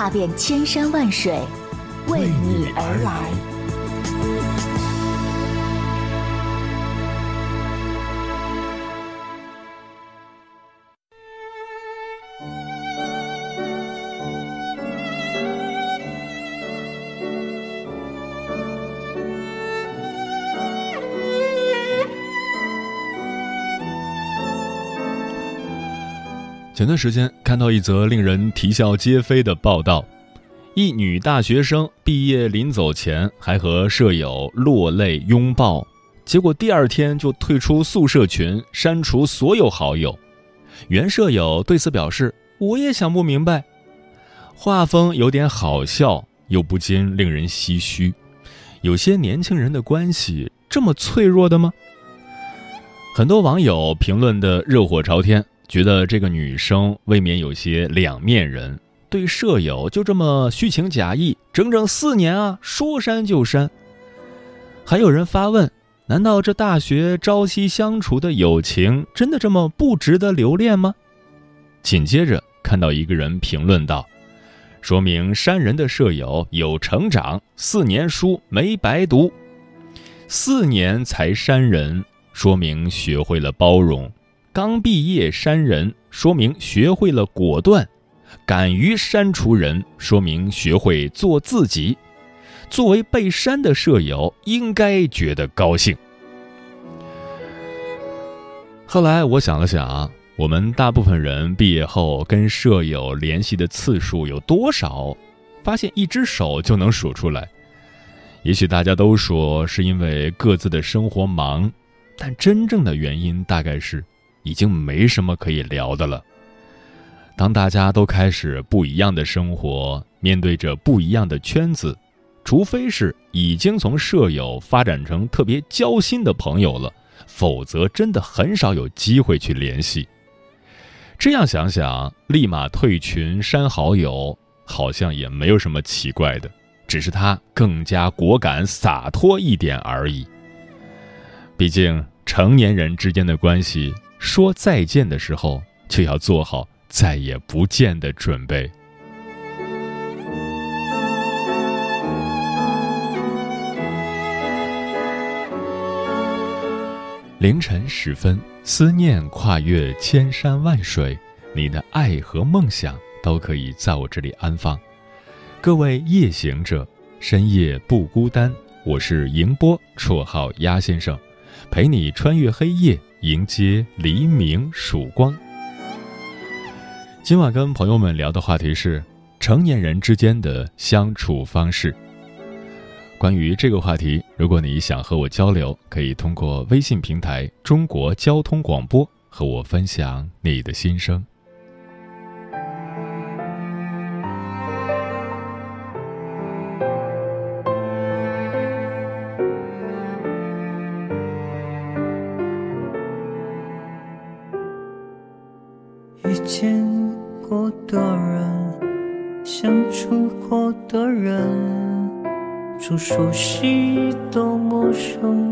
踏遍千山万水，为你而来。前段时间看到一则令人啼笑皆非的报道：一女大学生毕业临走前还和舍友落泪拥抱，结果第二天就退出宿舍群，删除所有好友。原舍友对此表示：“我也想不明白。”画风有点好笑，又不禁令人唏嘘。有些年轻人的关系这么脆弱的吗？很多网友评论的热火朝天。觉得这个女生未免有些两面人，对舍友就这么虚情假意，整整四年啊，说删就删。还有人发问：难道这大学朝夕相处的友情真的这么不值得留恋吗？紧接着看到一个人评论道：“说明删人的舍友有成长，四年书没白读，四年才删人，说明学会了包容。”刚毕业删人，说明学会了果断；敢于删除人，说明学会做自己。作为被删的舍友，应该觉得高兴。后来我想了想，我们大部分人毕业后跟舍友联系的次数有多少？发现一只手就能数出来。也许大家都说是因为各自的生活忙，但真正的原因大概是。已经没什么可以聊的了。当大家都开始不一样的生活，面对着不一样的圈子，除非是已经从舍友发展成特别交心的朋友了，否则真的很少有机会去联系。这样想想，立马退群删好友，好像也没有什么奇怪的，只是他更加果敢洒脱一点而已。毕竟成年人之间的关系。说再见的时候，就要做好再也不见的准备。凌晨时分，思念跨越千山万水，你的爱和梦想都可以在我这里安放。各位夜行者，深夜不孤单。我是迎波，绰号鸭先生，陪你穿越黑夜。迎接黎明曙光。今晚跟朋友们聊的话题是成年人之间的相处方式。关于这个话题，如果你想和我交流，可以通过微信平台“中国交通广播”和我分享你的心声。熟悉到陌生，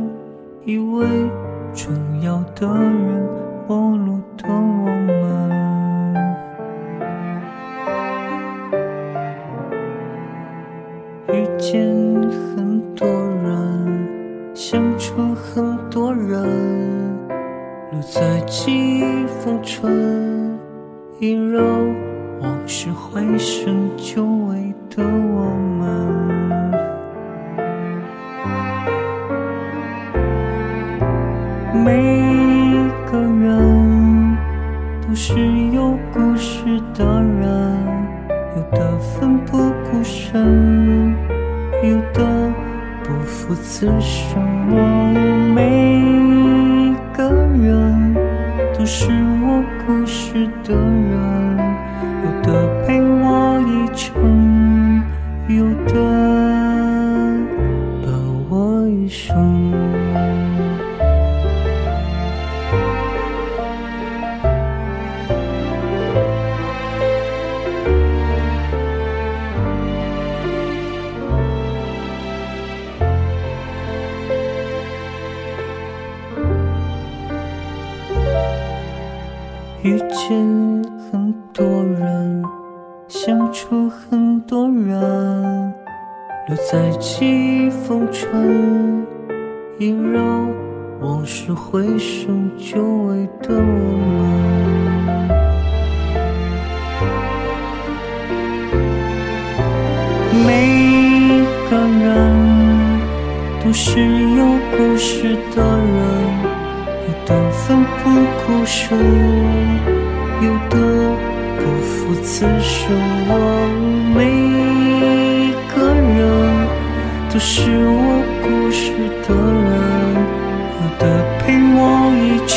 遇见很多人，相处很多人，留在记忆封存，萦绕往事回首久违的我们。每个人都是有故事的人。有的分不舍，有的不负此生。每个人都是我故事的人，有的陪我一程，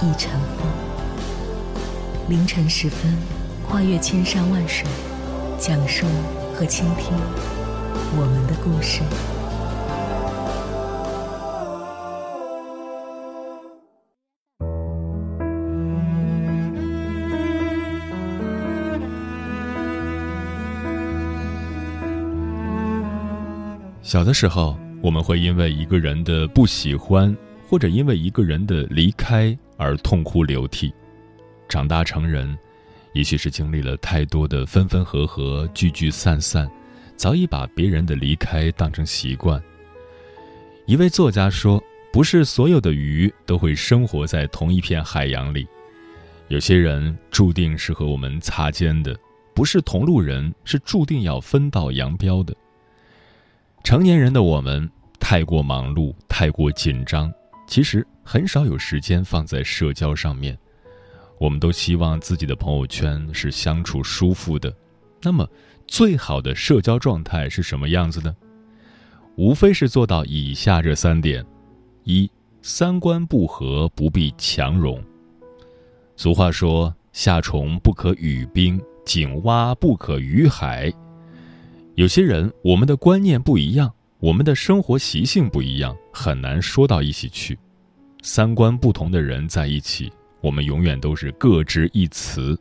一尘风，凌晨时分，跨越千山万水，讲述和倾听我们的故事。小的时候，我们会因为一个人的不喜欢，或者因为一个人的离开。而痛哭流涕，长大成人，也许是经历了太多的分分合合、聚聚散散，早已把别人的离开当成习惯。一位作家说：“不是所有的鱼都会生活在同一片海洋里，有些人注定是和我们擦肩的，不是同路人，是注定要分道扬镳的。”成年人的我们太过忙碌，太过紧张。其实很少有时间放在社交上面，我们都希望自己的朋友圈是相处舒服的。那么，最好的社交状态是什么样子呢？无非是做到以下这三点：一、三观不合不必强融。俗话说：“夏虫不可语冰，井蛙不可语海。”有些人，我们的观念不一样。我们的生活习性不一样，很难说到一起去。三观不同的人在一起，我们永远都是各执一词。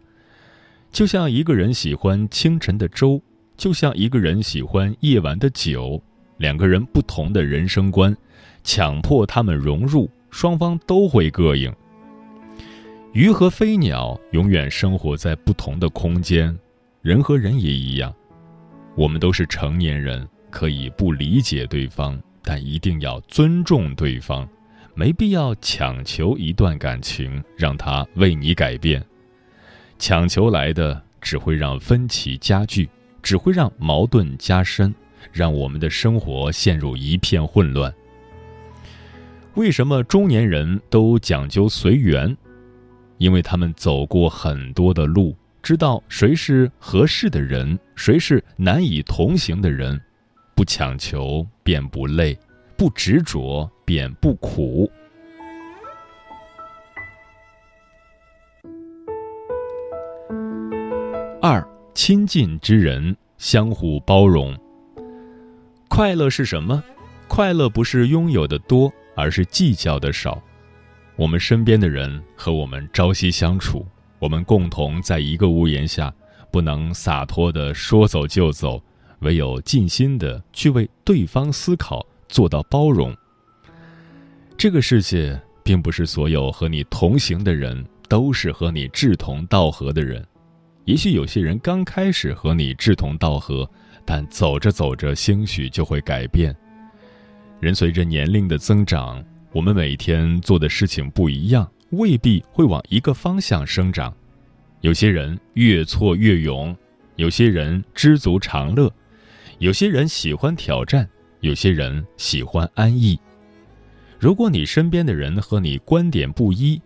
就像一个人喜欢清晨的粥，就像一个人喜欢夜晚的酒，两个人不同的人生观，强迫他们融入，双方都会膈应。鱼和飞鸟永远生活在不同的空间，人和人也一样，我们都是成年人。可以不理解对方，但一定要尊重对方，没必要强求一段感情，让他为你改变。强求来的只会让分歧加剧，只会让矛盾加深，让我们的生活陷入一片混乱。为什么中年人都讲究随缘？因为他们走过很多的路，知道谁是合适的人，谁是难以同行的人。不强求便不累，不执着便不苦。二，亲近之人相互包容。快乐是什么？快乐不是拥有的多，而是计较的少。我们身边的人和我们朝夕相处，我们共同在一个屋檐下，不能洒脱的说走就走，唯有尽心的去为对方思考，做到包容。这个世界并不是所有和你同行的人都是和你志同道合的人，也许有些人刚开始和你志同道合，但走着走着兴许就会改变。人随着年龄的增长，我们每天做的事情不一样，未必会往一个方向生长。有些人越挫越勇，有些人知足常乐，有些人喜欢挑战，有些人喜欢安逸。如果你身边的人和你观点不一，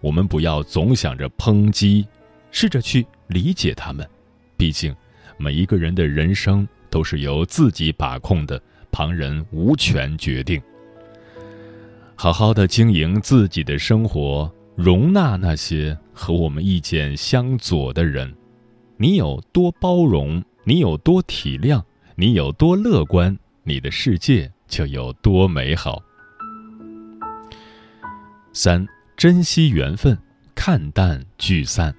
我们不要总想着抨击，试着去理解他们。毕竟，每一个人的人生都是由自己把控的。旁人无权决定。好好的经营自己的生活，容纳那些和我们意见相左的人。你有多包容，你有多体谅，你有多乐观，你的世界就有多美好。三，珍惜缘分，看淡聚散。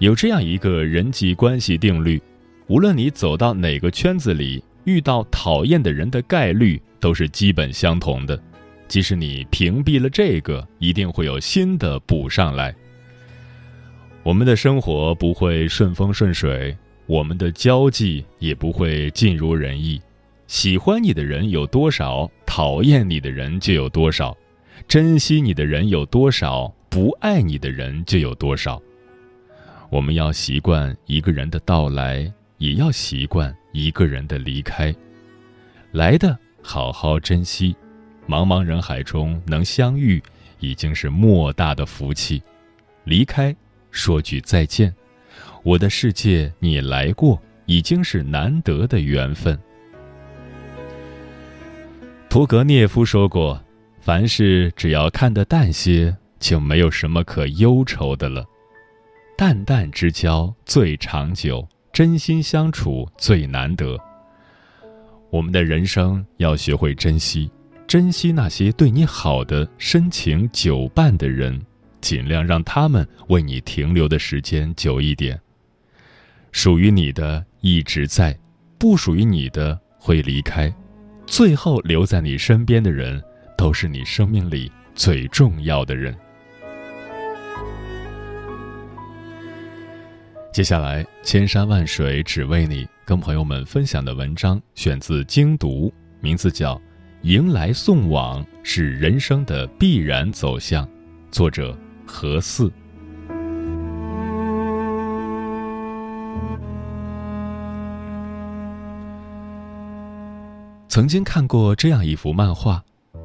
有这样一个人际关系定律：无论你走到哪个圈子里。遇到讨厌的人的概率都是基本相同的，即使你屏蔽了这个，一定会有新的补上来。我们的生活不会顺风顺水，我们的交际也不会尽如人意。喜欢你的人有多少，讨厌你的人就有多少；珍惜你的人有多少，不爱你的人就有多少。我们要习惯一个人的到来，也要习惯。一个人的离开，来的好好珍惜，茫茫人海中能相遇，已经是莫大的福气；离开，说句再见，我的世界你来过，已经是难得的缘分。屠格涅夫说过：“凡事只要看得淡些，就没有什么可忧愁的了。淡淡之交最长久。”真心相处最难得。我们的人生要学会珍惜，珍惜那些对你好的、深情久伴的人，尽量让他们为你停留的时间久一点。属于你的一直在，不属于你的会离开。最后留在你身边的人，都是你生命里最重要的人。接下来，千山万水只为你，跟朋友们分享的文章选自精读，名字叫《迎来送往是人生的必然走向》，作者何四。曾经看过这样一幅漫画，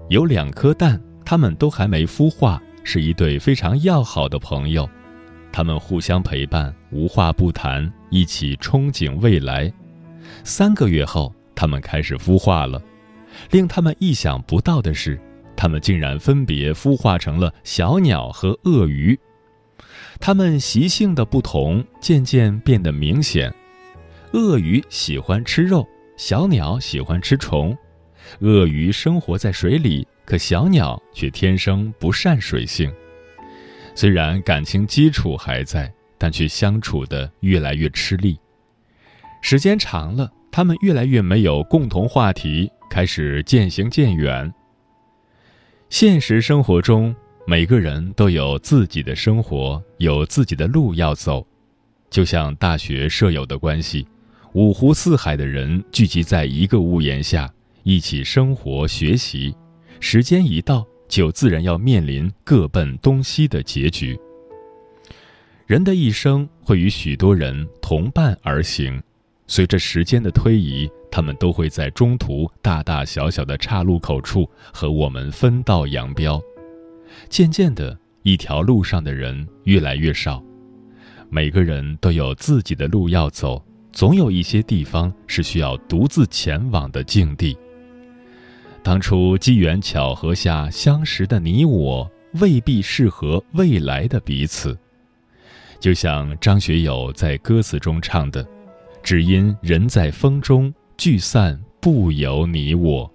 有两颗蛋，它们都还没孵化，是一对非常要好的朋友。他们互相陪伴，无话不谈，一起憧憬未来。三个月后，他们开始孵化了。令他们意想不到的是，他们竟然分别孵化成了小鸟和鳄鱼。它们习性的不同渐渐变得明显。鳄鱼喜欢吃肉，小鸟喜欢吃虫。鳄鱼生活在水里，可小鸟却天生不善水性。虽然感情基础还在，但却相处的越来越吃力。时间长了，他们越来越没有共同话题，开始渐行渐远。现实生活中，每个人都有自己的生活，有自己的路要走。就像大学舍友的关系，五湖四海的人聚集在一个屋檐下，一起生活学习。时间一到。就自然要面临各奔东西的结局。人的一生会与许多人同伴而行，随着时间的推移，他们都会在中途大大小小的岔路口处和我们分道扬镳。渐渐的，一条路上的人越来越少，每个人都有自己的路要走，总有一些地方是需要独自前往的境地。当初机缘巧合下相识的你我，未必适合未来的彼此。就像张学友在歌词中唱的：“只因人在风中，聚散不由你我。”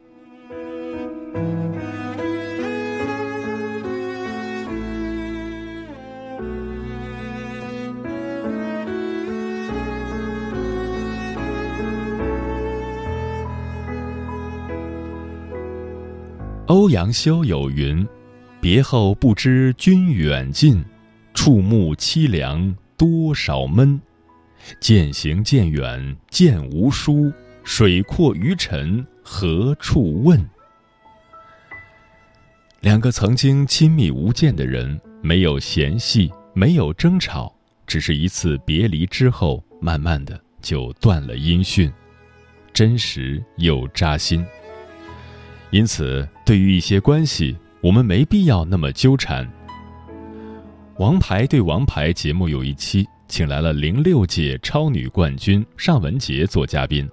欧阳修有云：“别后不知君远近，触目凄凉多少闷。渐行渐远渐无书，水阔鱼沉何处问？”两个曾经亲密无间的人，没有嫌隙，没有争吵，只是一次别离之后，慢慢的就断了音讯，真实又扎心。因此，对于一些关系，我们没必要那么纠缠。《王牌对王牌》节目有一期，请来了零六届超女冠军尚雯婕做嘉宾。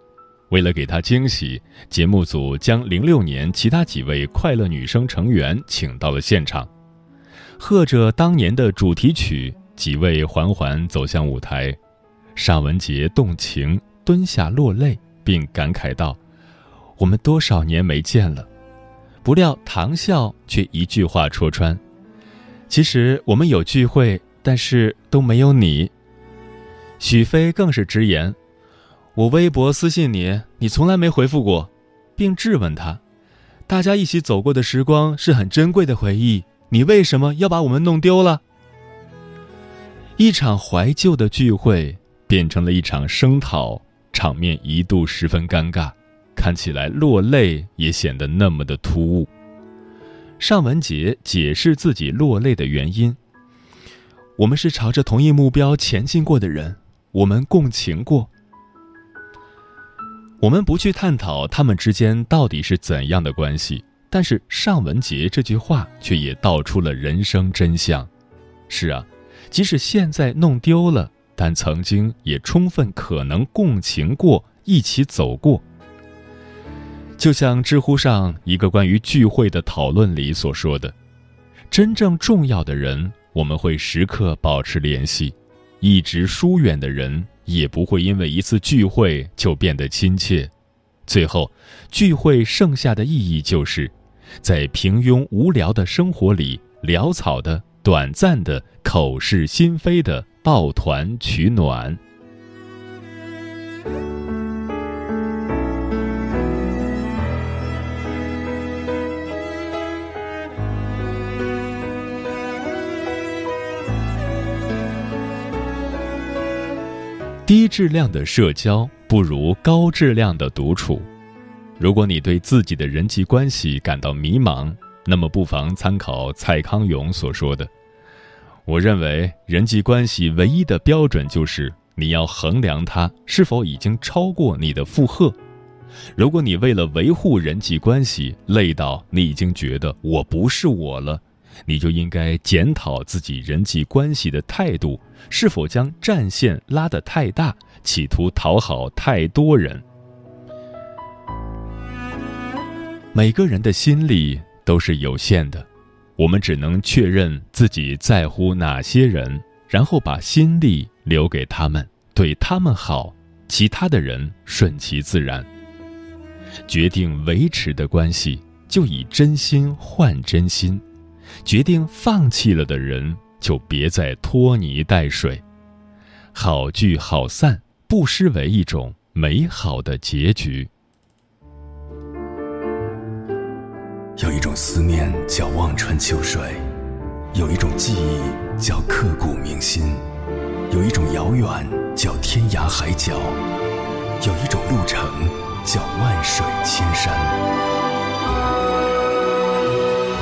为了给她惊喜，节目组将零六年其他几位快乐女声成员请到了现场，和着当年的主题曲，几位缓缓走向舞台。尚雯婕动情，蹲下落泪，并感慨道。我们多少年没见了，不料唐笑却一句话戳穿：其实我们有聚会，但是都没有你。许飞更是直言：我微博私信你，你从来没回复过，并质问他：大家一起走过的时光是很珍贵的回忆，你为什么要把我们弄丢了？一场怀旧的聚会变成了一场声讨，场面一度十分尴尬。看起来落泪也显得那么的突兀。尚雯婕解释自己落泪的原因：“我们是朝着同一目标前进过的人，我们共情过。我们不去探讨他们之间到底是怎样的关系，但是尚雯婕这句话却也道出了人生真相。是啊，即使现在弄丢了，但曾经也充分可能共情过，一起走过。”就像知乎上一个关于聚会的讨论里所说的：“真正重要的人，我们会时刻保持联系；一直疏远的人，也不会因为一次聚会就变得亲切。最后，聚会剩下的意义就是，在平庸无聊的生活里，潦草的、短暂的、口是心非的抱团取暖。”低质量的社交不如高质量的独处。如果你对自己的人际关系感到迷茫，那么不妨参考蔡康永所说的：“我认为人际关系唯一的标准就是你要衡量它是否已经超过你的负荷。如果你为了维护人际关系累到你已经觉得我不是我了。”你就应该检讨自己人际关系的态度，是否将战线拉得太大，企图讨好太多人。每个人的心力都是有限的，我们只能确认自己在乎哪些人，然后把心力留给他们，对他们好，其他的人顺其自然。决定维持的关系，就以真心换真心。决定放弃了的人，就别再拖泥带水。好聚好散，不失为一种美好的结局。有一种思念叫望穿秋水，有一种记忆叫刻骨铭心，有一种遥远叫天涯海角，有一种路程叫万水千山。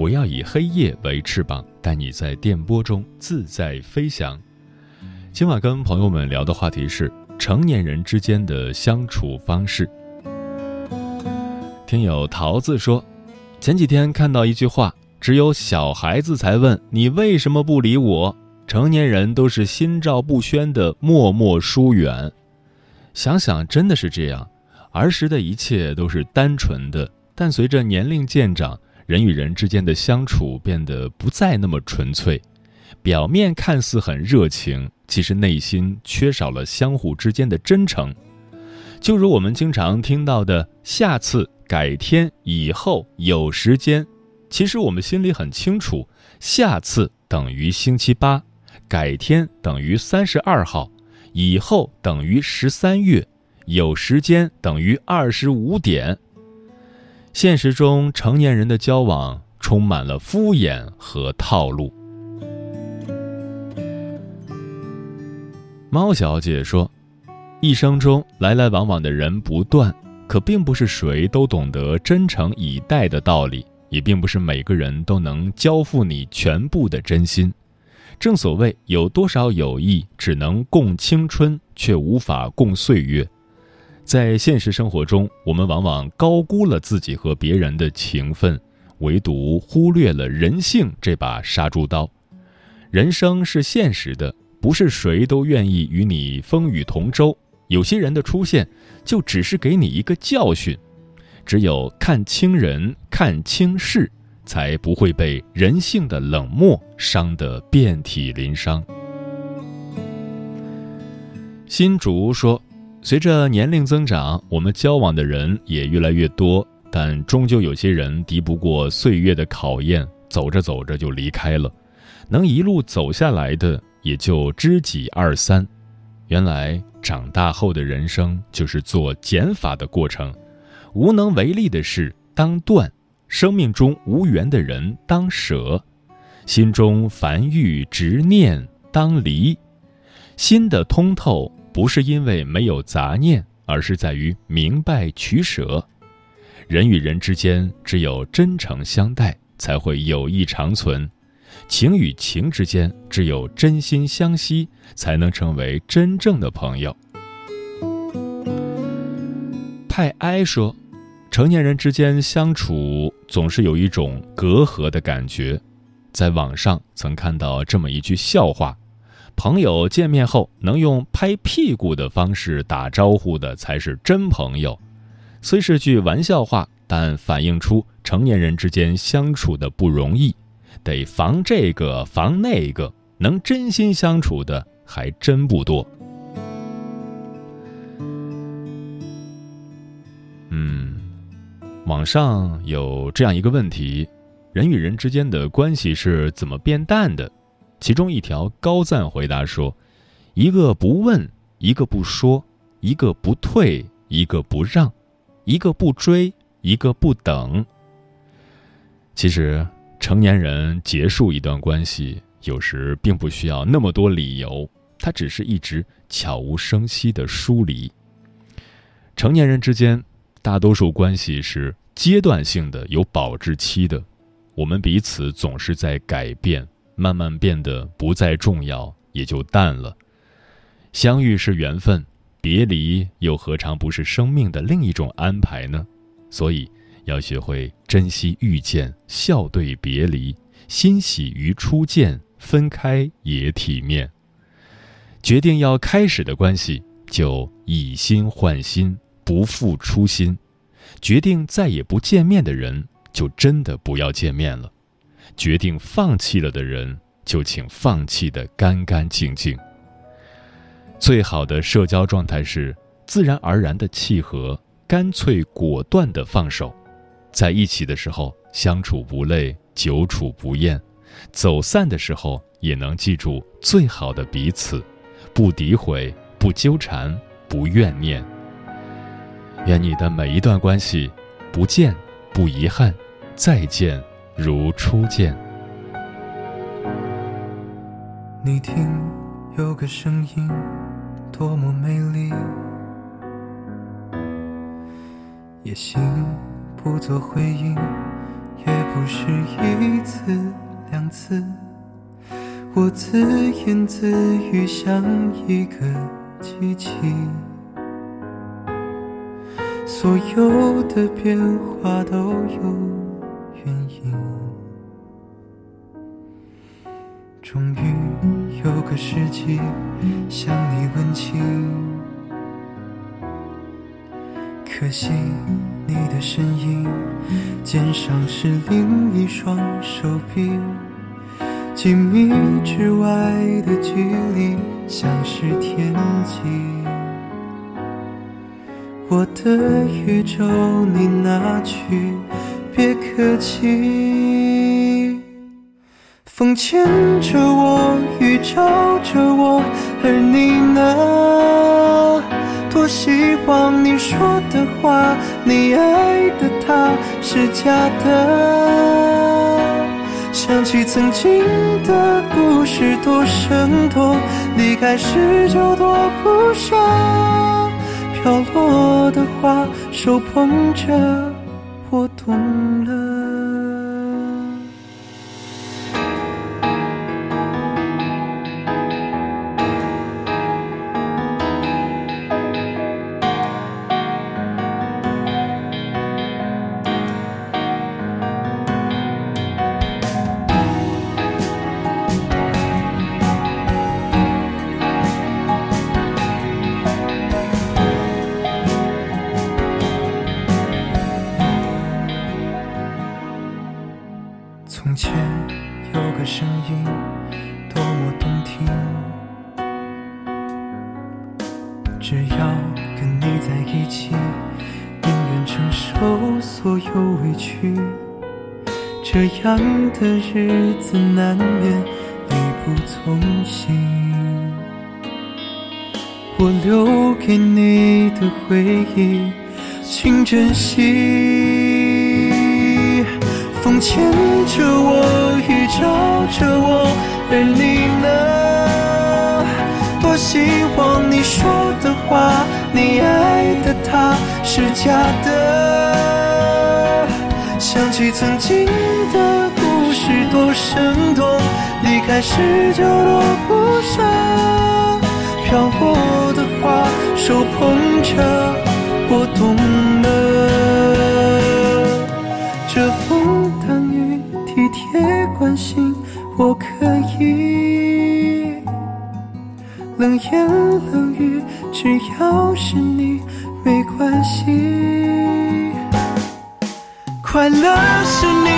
我要以黑夜为翅膀，带你在电波中自在飞翔。今晚跟朋友们聊的话题是：成年人之间的相处方式。听友桃子说，前几天看到一句话：“只有小孩子才问你为什么不理我，成年人都是心照不宣的默默疏远。”想想真的是这样，儿时的一切都是单纯的，但随着年龄渐长，人与人之间的相处变得不再那么纯粹，表面看似很热情，其实内心缺少了相互之间的真诚。就如我们经常听到的“下次”“改天”“以后”“有时间”，其实我们心里很清楚，“下次”等于星期八，“改天”等于三十二号，“以后”等于十三月，“有时间”等于二十五点。现实中，成年人的交往充满了敷衍和套路。猫小姐说：“一生中来来往往的人不断，可并不是谁都懂得真诚以待的道理，也并不是每个人都能交付你全部的真心。正所谓，有多少友谊只能共青春，却无法共岁月。”在现实生活中，我们往往高估了自己和别人的情分，唯独忽略了人性这把杀猪刀。人生是现实的，不是谁都愿意与你风雨同舟。有些人的出现，就只是给你一个教训。只有看清人、看清事，才不会被人性的冷漠伤得遍体鳞伤。新竹说。随着年龄增长，我们交往的人也越来越多，但终究有些人敌不过岁月的考验，走着走着就离开了。能一路走下来的，也就知己二三。原来长大后的人生就是做减法的过程，无能为力的事当断，生命中无缘的人当舍，心中烦欲执念当离，心的通透。不是因为没有杂念，而是在于明白取舍。人与人之间，只有真诚相待，才会友谊长存；情与情之间，只有真心相惜，才能成为真正的朋友。派埃说，成年人之间相处总是有一种隔阂的感觉。在网上曾看到这么一句笑话。朋友见面后能用拍屁股的方式打招呼的才是真朋友，虽是句玩笑话，但反映出成年人之间相处的不容易，得防这个防那个，能真心相处的还真不多。嗯，网上有这样一个问题：人与人之间的关系是怎么变淡的？其中一条高赞回答说：“一个不问，一个不说，一个不退，一个不让，一个不追，一个不等。”其实，成年人结束一段关系，有时并不需要那么多理由，他只是一直悄无声息的疏离。成年人之间，大多数关系是阶段性的，有保质期的。我们彼此总是在改变。慢慢变得不再重要，也就淡了。相遇是缘分，别离又何尝不是生命的另一种安排呢？所以，要学会珍惜遇见，笑对别离，欣喜于初见，分开也体面。决定要开始的关系，就以心换心，不负初心；决定再也不见面的人，就真的不要见面了。决定放弃了的人，就请放弃的干干净净。最好的社交状态是自然而然的契合，干脆果断的放手。在一起的时候相处不累，久处不厌；走散的时候也能记住最好的彼此，不诋毁，不纠缠，不怨念。愿你的每一段关系，不见不遗憾，再见。如初见。你听，有个声音，多么美丽。也行，不做回应，也不是一次两次。我自言自语，像一个机器，所有的变化都有个世纪向你问情，可惜你的身影，肩上是另一双手臂。几米之外的距离像是天际，我的宇宙你拿去，别客气。风牵着我，雨照着我，而你呢？多希望你说的话，你爱的他是假的。想起曾经的故事多生动，离开时就多不舍。飘落的花，手捧着，我懂了。只要跟你在一起，宁愿承受所有委屈。这样的日子难免力不从心。我留给你的回忆，请珍惜。风牵着我，雨照着我，而你呢？希望你说的话，你爱的他是假的。想起曾经的故事多生动，离开时就多不舍。飘落的花，手捧着，我懂了。这风挡雨，体贴关心，我可以。冷言冷语，只要是你，没关系。快乐是你，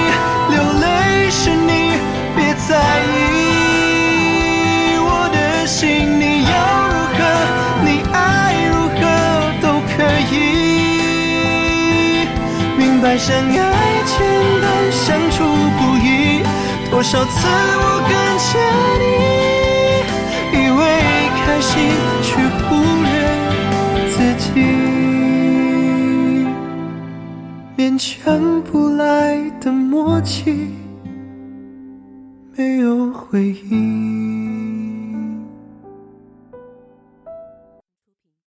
流泪是你，别在意。我的心你要如何，你爱如何都可以。明白相爱简单，相处不易。多少次我跟着你，以为心，却忽略自己。勉强不来的默契，没有回应。